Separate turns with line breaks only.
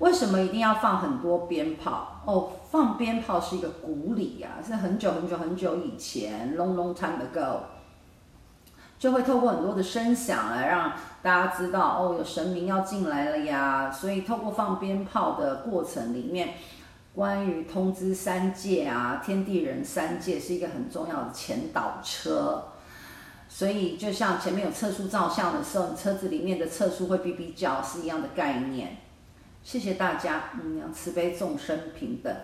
为什么一定要放很多鞭炮？哦，放鞭炮是一个古礼啊，是很久很久很久以前，long long time ago，就会透过很多的声响来让大家知道，哦，有神明要进来了呀。所以透过放鞭炮的过程里面，关于通知三界啊，天地人三界是一个很重要的前导车。所以就像前面有测速照相的时候，你车子里面的测速会哔哔叫，是一样的概念。谢谢大家，嗯，慈悲众生平等。